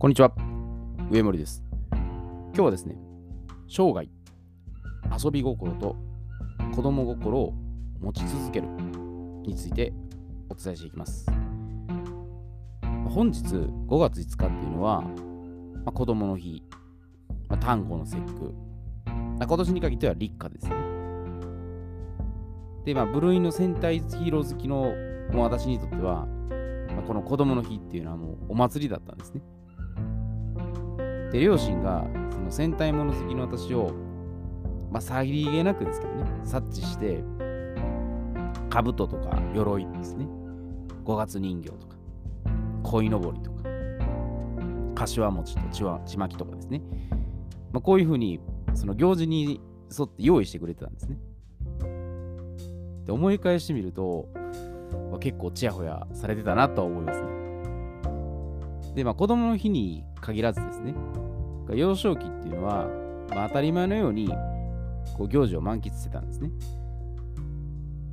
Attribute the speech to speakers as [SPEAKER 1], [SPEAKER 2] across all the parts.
[SPEAKER 1] こんにちは。上森です。今日はですね、生涯、遊び心と子供心を持ち続けるについてお伝えしていきます。本日5月5日っていうのは、まあ、子供の日、まあ、単語の節句、まあ、今年に限っては立夏ですね。で、まあ、部類の戦隊ヒーロー好きの私にとっては、まあ、この子供の日っていうのはもうお祭りだったんですね。で、両親がその戦隊もの好きの私を、まあ、さりげなくですけどね、察知して、兜とか鎧ですね、五月人形とか、鯉のぼりとか、柏餅とちわちまきとかですね、まあ、こういうふうにその行事に沿って用意してくれてたんですね。で思い返してみると、まあ、結構ちやほやされてたなとは思いますね。で、まあ子供の日に限らずですね、幼少期っていうのは、まあ、当たり前のようにこう行事を満喫してたんですね。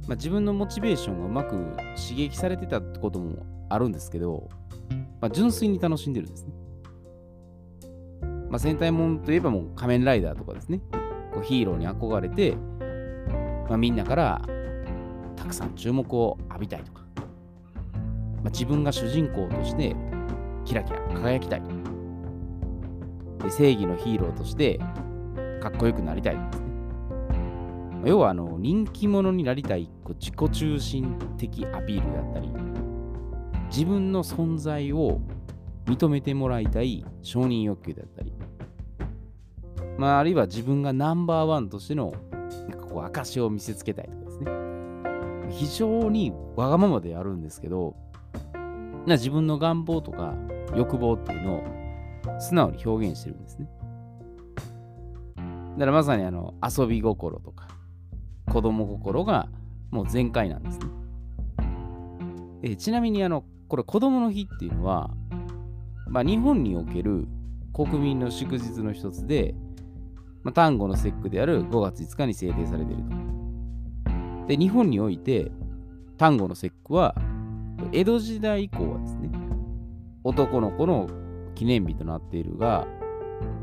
[SPEAKER 1] まあ、自分のモチベーションがうまく刺激されてたってこともあるんですけど、まあ、純粋に楽しんでるんですね。まあ、戦隊もんといえばもう仮面ライダーとかですね、こうヒーローに憧れて、まあ、みんなからたくさん注目を浴びたいとか、まあ、自分が主人公としてキラキラ輝きたい。で正義のヒーローとしてかっこよくなりたいですね。要はあの人気者になりたい自己中心的アピールだったり、自分の存在を認めてもらいたい承認欲求だったり、まあ、あるいは自分がナンバーワンとしてのなんかこう証を見せつけたいとかですね。非常にわがままでやるんですけど、自分の願望とか欲望っていうのを素直に表現してるんですね。だからまさにあの遊び心とか子供心がもう全開なんですね。えちなみにあのこれ子供の日っていうのは、まあ、日本における国民の祝日の一つで、まあ、単語の節句である5月5日に制定されていると。で、日本において単語の節句は江戸時代以降はですね、男の子の記念日となっているが、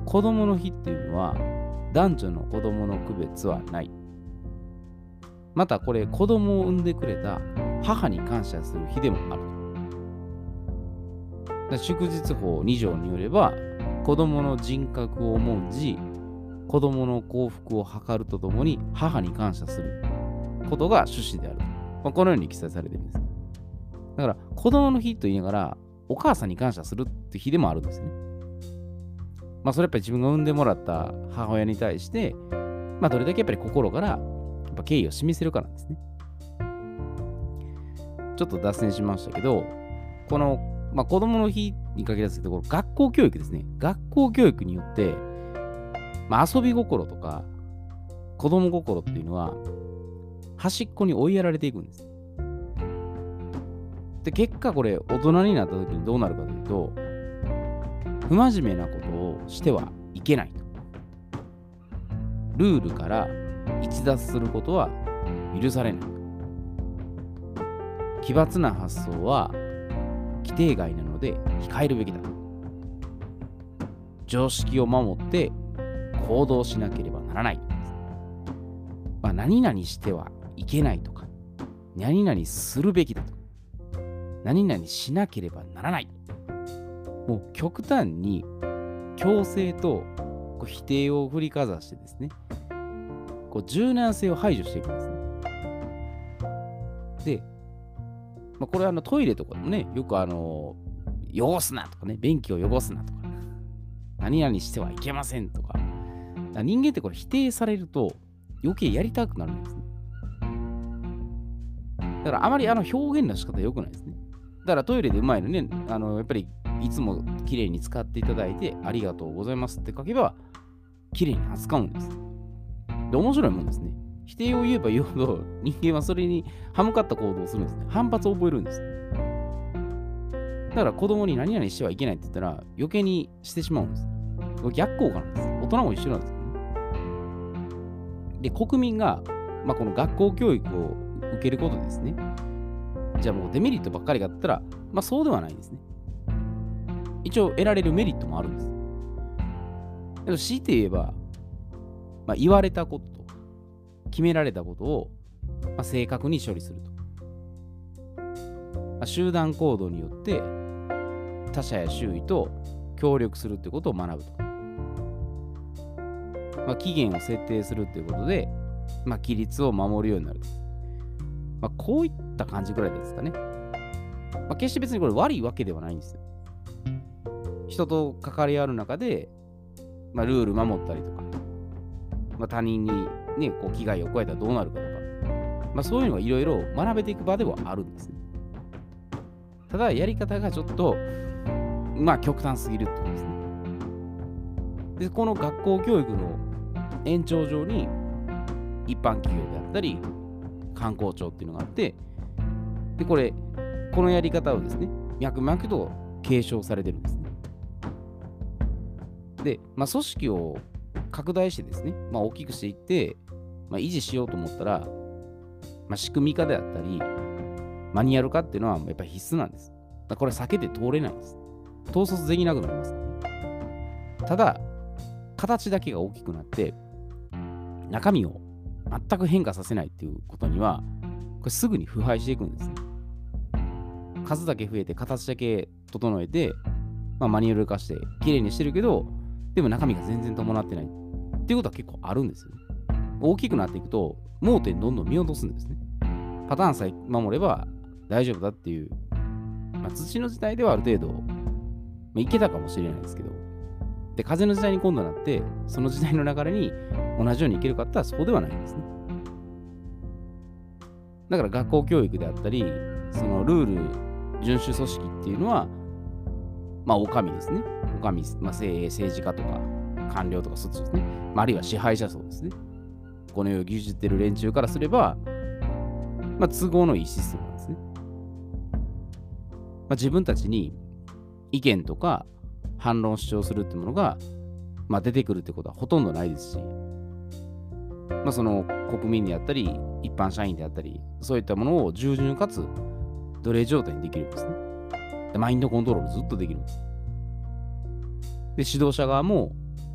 [SPEAKER 1] 子供の日っていうのは男女の子供の区別はない。またこれ子供を産んでくれた母に感謝する日でもある。祝日法2条によれば子供の人格を重んじ子供の幸福を図るとともに母に感謝することが趣旨である。まあ、このように記載されているんです。だから子供の日と言いながらお母さんに感謝するって日でもあるんですね。まあそれやっぱり自分が産んでもらった母親に対して、まあどれだけやっぱり心からやっぱ敬意を示せるかなんですね。ちょっと脱線しましたけど、この、まあ、子供の日に限らずところ学校教育ですね。学校教育によって、まあ、遊び心とか子供心っていうのは端っこに追いやられていくんです。で、結果これ大人になった時にどうなるかというと、不真面目なことをしてはいけないと。ルールから逸脱することは許されない。奇抜な発想は規定外なので控えるべきだ。常識を守って行動しなければならない。まあ、何々してはいけないとか、何々するべきだとか。何々しなければならない。もう極端に強制とこう否定を振りかざしてですね、こう柔軟性を排除していくんですね。で、まあ、これあのトイレとかでもね、よくあの、汚すなとかね、便器を汚すなとか、何々してはいけませんとか、か人間ってこれ否定されると余計やりたくなるんですね。だからあまりあの表現の仕方良くないですね。だからトイレでうまいのね、あのやっぱりいつも綺麗に使っていただいてありがとうございますって書けば綺麗に扱うんです。で、面白いもんですね。否定を言えば言うほど人間はそれに歯向かった行動をするんですね。反発を覚えるんです。だから子供に何々してはいけないって言ったら余計にしてしまうんです。逆効果なんです。大人も一緒なんですよね。で、国民が、まあ、この学校教育を受けることですね。じゃあもうデメリットばっかりがあったら、まあそうではないんですね。一応得られるメリットもあるんです。でも強いて言えば、まあ、言われたことと決められたことを、まあ、正確に処理すると。まあ、集団行動によって他者や周囲と協力するってことを学ぶと。まあ、期限を設定するっていうことで、まあ、規律を守るようになると。まあ、こういった感じぐらいですかね。まあ、決して別にこれ悪いわけではないんですよ。人と関わり合う中で、まあ、ルール守ったりとか、まあ、他人に、ね、こう危害を加えたらどうなるかとか、まあ、そういうのがいろいろ学べていく場ではあるんですね。ただ、やり方がちょっと、まあ、極端すぎるってことですね。で、この学校教育の延長上に、一般企業であったり、観光庁っていうのがあって、で、これ、このやり方をですね、脈々と継承されてるんですね。で、まあ、組織を拡大してですね、まあ、大きくしていって、まあ、維持しようと思ったら、まあ、仕組み化であったり、マニュアル化っていうのはやっぱり必須なんです。だこれ避けて通れないんです。統率できなくなります。ただ、形だけが大きくなって、中身を全く変化させないっていうことには、これすぐに腐敗していくんですね。数だけ増えて、形だけ整えて、まあ、マニュアル化して、綺麗にしてるけど、でも中身が全然伴ってないっていうことは結構あるんですよ。大きくなっていくと、盲点どんどん見落とすんですね。パターンさえ守れば大丈夫だっていう、まあ、土の時代ではある程度、まあ、いけたかもしれないですけど、で、風の時代に今度なって、その時代の流れに同じようにいけるかってそうではないんですね。だから学校教育であったり、そのルール、遵守組織っていうのは、まあ、お上ですね。お上、まあ、政治家とか官僚とかそっちですね。まあ、あるいは支配者層ですね。この世を牛耳ってる連中からすれば、まあ、都合のいいシステムなんですね。まあ、自分たちに意見とか反論主張するってものが、まあ、出てくるってことはほとんどないですし、まあ、その国民であったり、一般社員であったり、そういったものを従順かつ奴隷状態にできるんですね。でマインドコントロールずっとできるんです。で、指導者側も、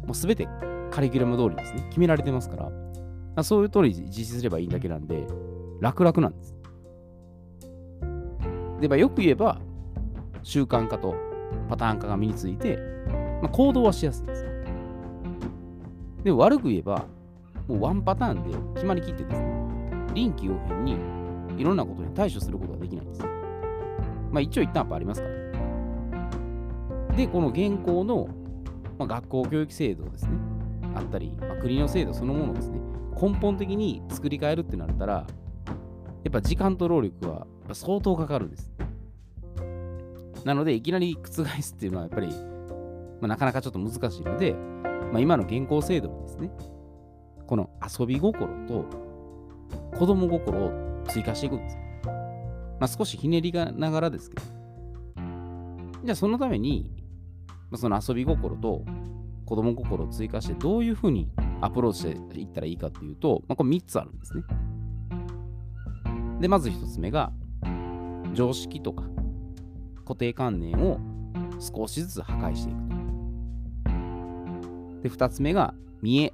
[SPEAKER 1] もう全てカリキュラム通りですね、決められてますから、あそういう通り実施すればいいだけなんで、楽々なんです。で、まあ、よく言えば、習慣化とパターン化が身について、まあ、行動はしやすいんです。で悪く言えば、もうワンパターンで決まりきってですね、臨機応変にいろんなことに対処することができないんです。まあ、一応一旦やっありますから。で、この現行の、まあ、学校教育制度ですね、あったり、まあ、国の制度そのものですね、根本的に作り変えるってなったら、やっぱ時間と労力は相当かかるんです。なので、いきなり覆すっていうのはやっぱり、まあ、なかなかちょっと難しいので、まあ、今の現行制度にですね、この遊び心と子供心を追加していくんです。まあ、少しひねりがながらですけど。じゃあそのために、まあ、その遊び心と子供心を追加してどういうふうにアプローチしていったらいいかっていうと、まあ、これ3つあるんですね。で、まず1つ目が、常識とか固定観念を少しずつ破壊していくと。で、2つ目が、見え、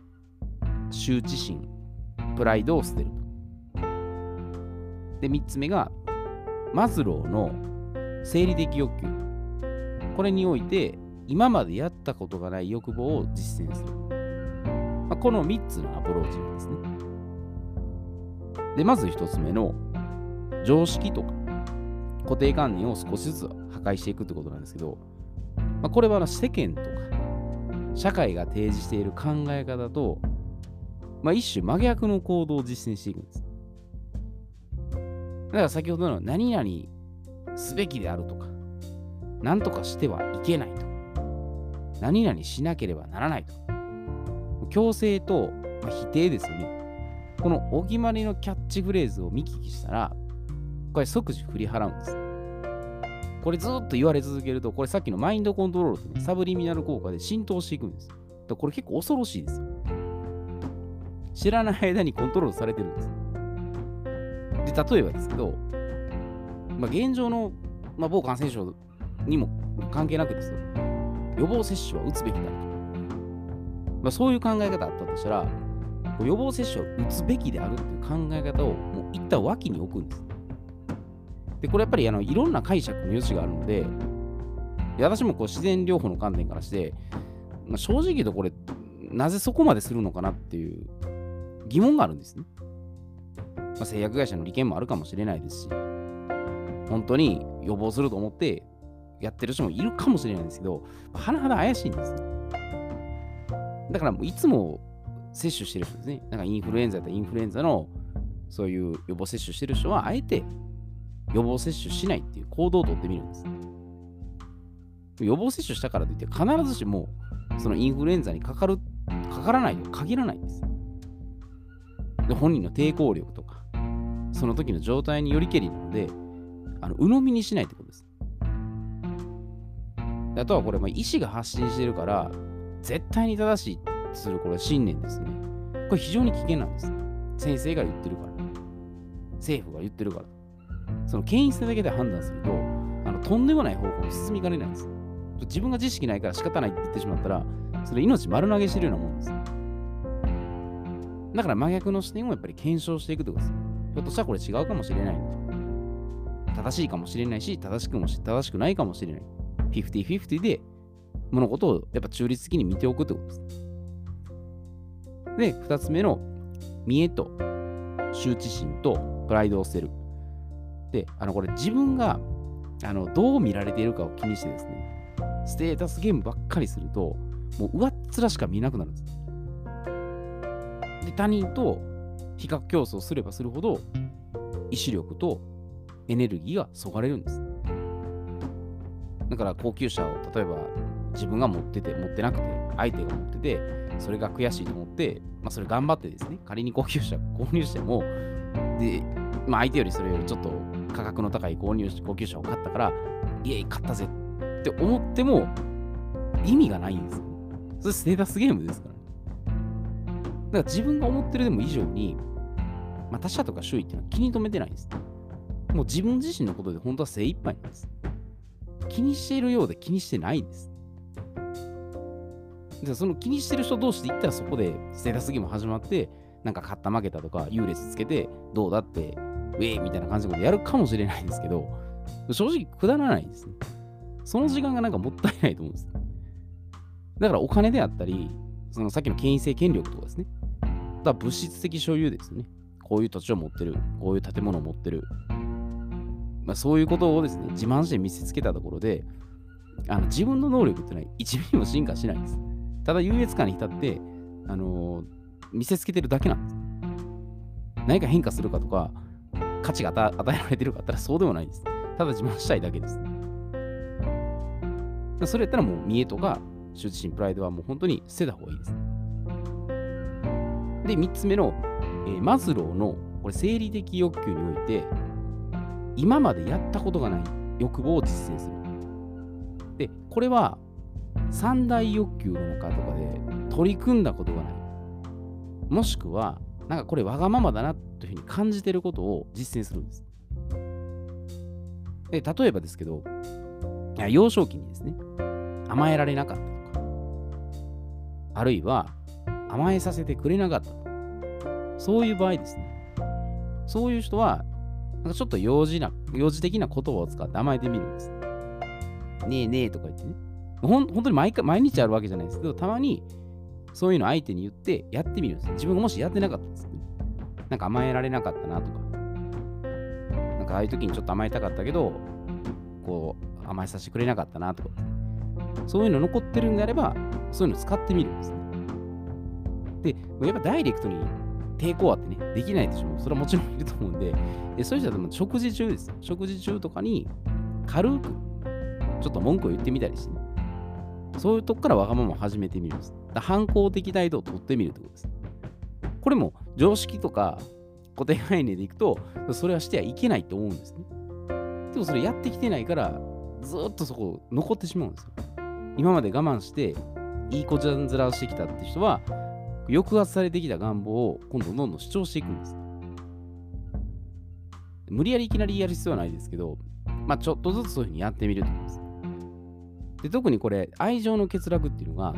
[SPEAKER 1] 羞恥心、プライドを捨てると。で、3つ目が、マズローの生理的欲求。これにおいて、今までやったことがない欲望を実践する。まあ、この3つのアプローチなんですね。で、まず1つ目の常識とか固定観念を少しずつ壊していくってことなんですけど、まあ、これは世間とか社会が提示している考え方と、まあ、一種真逆の行動を実践していくんです。だから先ほどの何々すべきであるとか、何とかしてはいけないと。何々しなければならないと。強制と、ま、否定ですよね。このお決まりのキャッチフレーズを見聞きしたら、これ即時振り払うんです。これずっと言われ続けると、これさっきのマインドコントロールとね、サブリミナル効果で浸透していくんです。だこれ結構恐ろしいですよ。知らない間にコントロールされてるんです。で、例えばですけど、まあ、現状の、まあ、某感染症にも関係なくですよ。予防接種は打つべきだと。まあ、そういう考え方あったとしたら、予防接種を打つべきであるっていう考え方をもう一旦脇に置くんです。で、これやっぱりあのいろんな解釈の余地があるので、私もこう自然療法の観点からして、まあ、正直言うとこれ、なぜそこまでするのかなっていう疑問があるんですね。まあ、製薬会社の利権もあるかもしれないですし、本当に予防すると思ってやってる人もいるかもしれないんですけど、甚だ怪しいんです。だからもういつも接種してる人ですね。なんかインフルエンザやインフルエンザのそういう予防接種してる人は、あえて予防接種しないっていう行動をとってみるんです。予防接種したからといって、必ずしもそのインフルエンザにかかる、かからないと限らないんです。で本人の抵抗力とか、その時の状態によりけりなので、あの鵜呑みにしないってことです。あとはこれ、まあ、医師が発信してるから、絶対に正しいとするこれは信念ですね。これ非常に危険なんです。先生が言ってるから。政府が言ってるから。その権威性だけで判断すると、あのとんでもない方向に進みかねないんです。自分が知識ないから仕方ないって言ってしまったら、それ命丸投げしてるようなもんです。だから真逆の視点をやっぱり検証していくってことです。ひょっとしたらこれ違うかもしれない正しいかもしれないし、正しくもし正しくないかもしれない。50-50で物事をやっぱ中立的に見ておくってことです。で、2つ目の見栄と羞恥心とプライドを捨てる。で、あのこれ自分があのどう見られているかを気にしてですね、ステータスゲームばっかりすると、もう上っ面しか見なくなるんです。で、他人と比較競争すればするほど、意志力とエネルギーがそがれるんです。だから高級車を例えば自分が持ってて、持ってなくて、相手が持ってて、それが悔しいと思って、まあ、それ頑張ってですね、仮に高級車購入しても、で、まあ、相手よりそれよりちょっと価格の高い購入高級車を買ったから、いえ、買ったぜって思っても、意味がないんですよ。それステータスゲームですから。だから自分が思ってるでも以上に、まあ、他者とか周囲っていうのは気に留めてないんです。もう自分自身のことで本当は精一杯なんです。気にしているようで気にしてないんです。でその気にしてる人同士で言ったらそこでステータスゲーム始まって、なんか勝った負けたとか優劣つけて、どうだって、ウェイみたいな感じのことやるかもしれないんですけど、正直くだらないですね。その時間がなんかもったいないと思うんです。だからお金であったり、そのさっきの権威性権力とかですね。だ物質的所有ですね。こういう土地を持ってる、こういう建物を持ってる、まあ、そういうことをですね、自慢して見せつけたところで、あの自分の能力ってのは1ミリも進化しないんです。ただ優越感に浸って、あのー、見せつけてるだけなんです。何か変化するかとか、価値が与えられてるかったらそうでもないです。ただ自慢したいだけです。それやったらもう見栄とか、羞恥心、プライドはもう本当に捨てた方がいいです。で、3つ目の、えー、マズローのこれ生理的欲求において、今までやったことがない欲望を実践する。で、これは三大欲求の中とかで取り組んだことがない。もしくは、なんかこれわがままだなっというふうに感じてることを実践するんです。で、例えばですけど、幼少期にですね、甘えられなかったとか、あるいは甘えさせてくれなかったとか。そういう場合ですね。そういう人はなんかちょっと幼児な、幼児的な言葉を使って甘えてみるんです。ねえねえとか言ってね。ほん本当に毎回毎日あるわけじゃないですけど、たまにそういうの相手に言ってやってみるんです。自分がもしやってなかったんです。なんか甘えられなかったなとか。なんかああいう時にちょっと甘えたかったけど、こう甘えさせてくれなかったなとか。そういうの残ってるんであれば、そういうの使ってみるんですね。で、やっぱダイレクトに抵抗あってね、できないでしょ。それはもちろんいると思うんで、でそういう人はでも食事中です。食事中とかに軽くちょっと文句を言ってみたりしてね。そういうとこからわがままを始めてみるんです。だ反抗的態度を取ってみるってことです。これも常識とか固定概念でいくと、それはしてはいけないと思うんですね。でもそれやってきてないから、ずっとそこ残ってしまうんですよ。今まで我慢して、いい子ちゃん面をしてきたって人は、抑圧されてきた願望を今度どんどん主張していくんです。無理やりいきなりやる必要はないですけど、まあちょっとずつそういうふうにやってみると思います。で特にこれ、愛情の欠落っていうのが、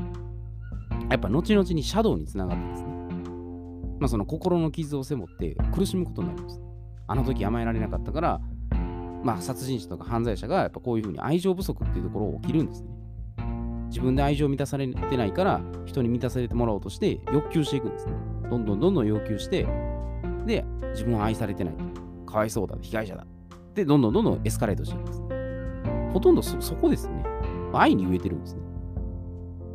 [SPEAKER 1] やっぱ後々にシャドウにつながってですね、まあ、その心の傷を背負って苦しむことになります。あの時甘えられなかったから、まあ、殺人者とか犯罪者がやっぱこういうふうに愛情不足っていうところを起きるんですね。自分で愛情を満たされてないから人に満たされてもらおうとして欲求していくんですね。どんどんどんどん要求して、で、自分は愛されてない。かわいそうだ、被害者だ。で、どんどんどんどんエスカレートしていくんです。ほとんどそこですね。愛に飢えてるんですね。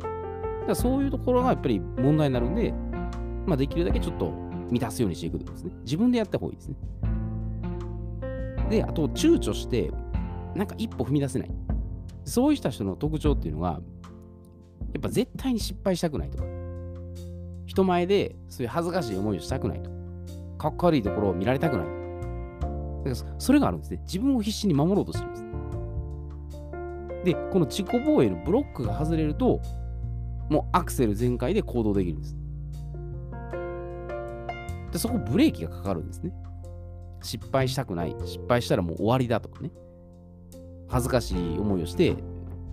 [SPEAKER 1] だからそういうところがやっぱり問題になるんで、まあ、できるだけちょっと満たすようにしていくとですね。自分でやった方がいいですね。で、あと、躊躇して、なんか一歩踏み出せない。そうした人の特徴っていうのが、やっぱ絶対に失敗したくないとか、人前でそういう恥ずかしい思いをしたくないと。かっこ悪いところを見られたくない。だからそれがあるんですね。自分を必死に守ろうとしてるんです。で、この自己防衛のブロックが外れると、もうアクセル全開で行動できるんです。で、そこブレーキがかかるんですね。失敗したくない。失敗したらもう終わりだとかね。恥ずかしい思いをして、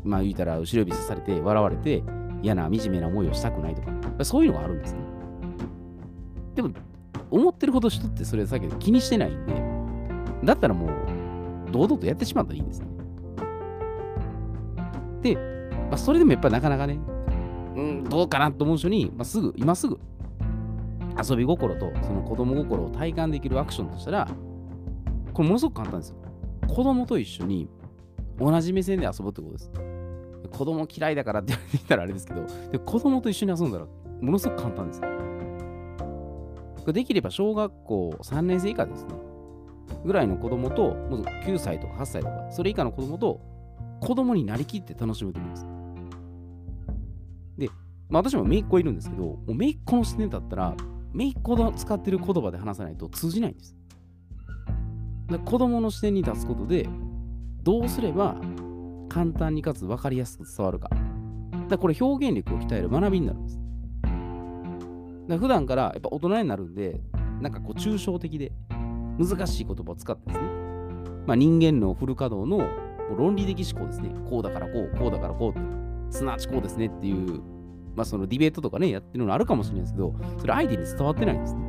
[SPEAKER 1] まあ言うたら後ろ指さされて笑われて嫌な惨めな思いをしたくないとか、そういうのがあるんですね。でも、思ってるほど人ってそれだけど気にしてないんで、だったらもう堂々とやってしまったらいいんですね。で、まあ、それでもやっぱりなかなかね、うん、どうかなと思う人に、まあ、すぐ、今すぐ遊び心とその子供心を体感できるアクションとしたら、これものすごく簡単ですよ。子供と一緒に同じ目線で遊ぶってことです。子供嫌いだからって言ったらあれですけど、で子供と一緒に遊んだらものすごく簡単です。できれば小学校3年生以下ですね。ぐらいの子供と、もう9歳とか8歳とか、それ以下の子供と子供になりきって楽しむと思うんです。で、まあ、私も姪っ子いるんですけど、もう姪っ子の視点だったら、姪っ子の使ってる言葉で話さないと通じないんです。子供の視点に立つことで、どうすれば簡単にかつ分かりやすく伝わるか。だこれ表現力を鍛える学びになるんです。だ普段からやっぱ大人になるんで、なんかこう抽象的で難しい言葉を使ってですね、まあ、人間のフル稼働の論理的思考ですね。こうだからこう、こうだからこうって、すなわちこうですねっていう、まあそのディベートとかね、やってるのあるかもしれないですけど、それ相手に伝わってないんですね。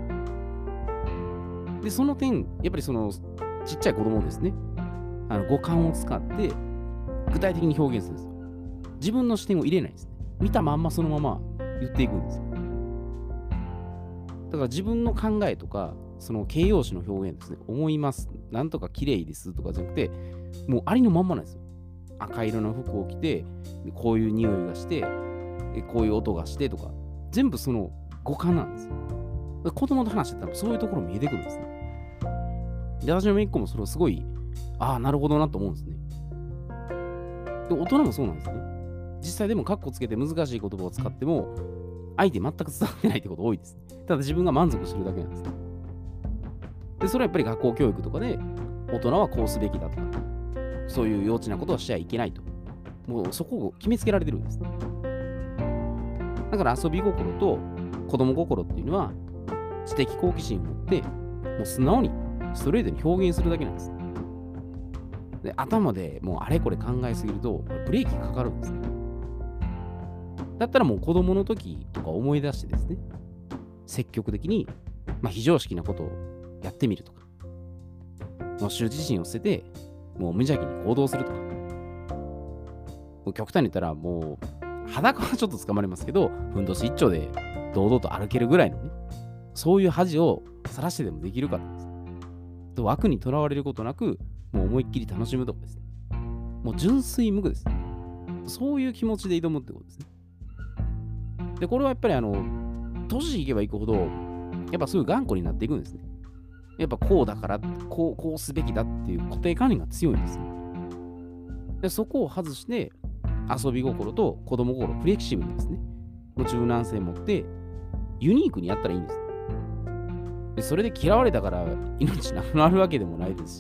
[SPEAKER 1] で、その点、やっぱりそのちっちゃい子供ですね、あの五感を使って具体的に表現するんですよ。自分の視点を入れないんですね。見たまんまそのまま言っていくんですよ。だから自分の考えとか、その形容詞の表現ですね。思います。なんとか綺麗ですとかじゃなくて、もうありのまんまなんですよ。赤色の服を着て、こういう匂いがして、こういう音がしてとか、全部その五感なんですよ。子供と話してたらそういうところ見えてくるんですね。で、私のめいっ子もそれをすごい、ああ、なるほどなと思うんですね。で、大人もそうなんですね。実際でもカッコつけて難しい言葉を使っても、相手全く伝わってないってこと多いです。ただ自分が満足してるだけなんです、ね。で、それはやっぱり学校教育とかで、大人はこうすべきだとか、そういう幼稚なことはしちゃいけないと。もうそこを決めつけられてるんですね。だから遊び心と子供心っていうのは、知的好奇心を持って、もう素直にストレートに表現するだけなんです。で頭でもうあれこれ考えすぎると、ブレーキかかるんですね。だったらもう子供の時とか思い出してですね、積極的に、まあ、非常識なことをやってみるとか、もう羞恥心を捨てて、もう無邪気に行動するとか、もう極端に言ったらもう裸はちょっと捕まりますけど、ふんどし一丁で堂々と歩けるぐらいのね、そういう恥をさらしてでもできるかです。と枠にとらわれることなく、もう思いっきり楽しむとかですね。もう純粋無垢です。そういう気持ちで挑むってことですね。で、これはやっぱりあの、年いけばいくほど、やっぱそうい頑固になっていくんですね。やっぱこうだから、こう、こうすべきだっていう固定観念が強いんですよ。で、そこを外して、遊び心と子供心、フレキシブルですね、の柔軟性を持って、ユニークにやったらいいんです。でそれで嫌われたから命なくなるわけでもないです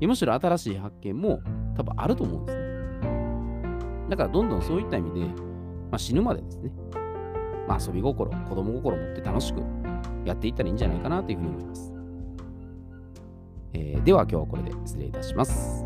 [SPEAKER 1] し、むしろ新しい発見も多分あると思うんですね。だからどんどんそういった意味で、まあ、死ぬまでですね、まあ、遊び心、子供心持って楽しくやっていったらいいんじゃないかなというふうに思います。えー、では今日はこれで失礼いたします。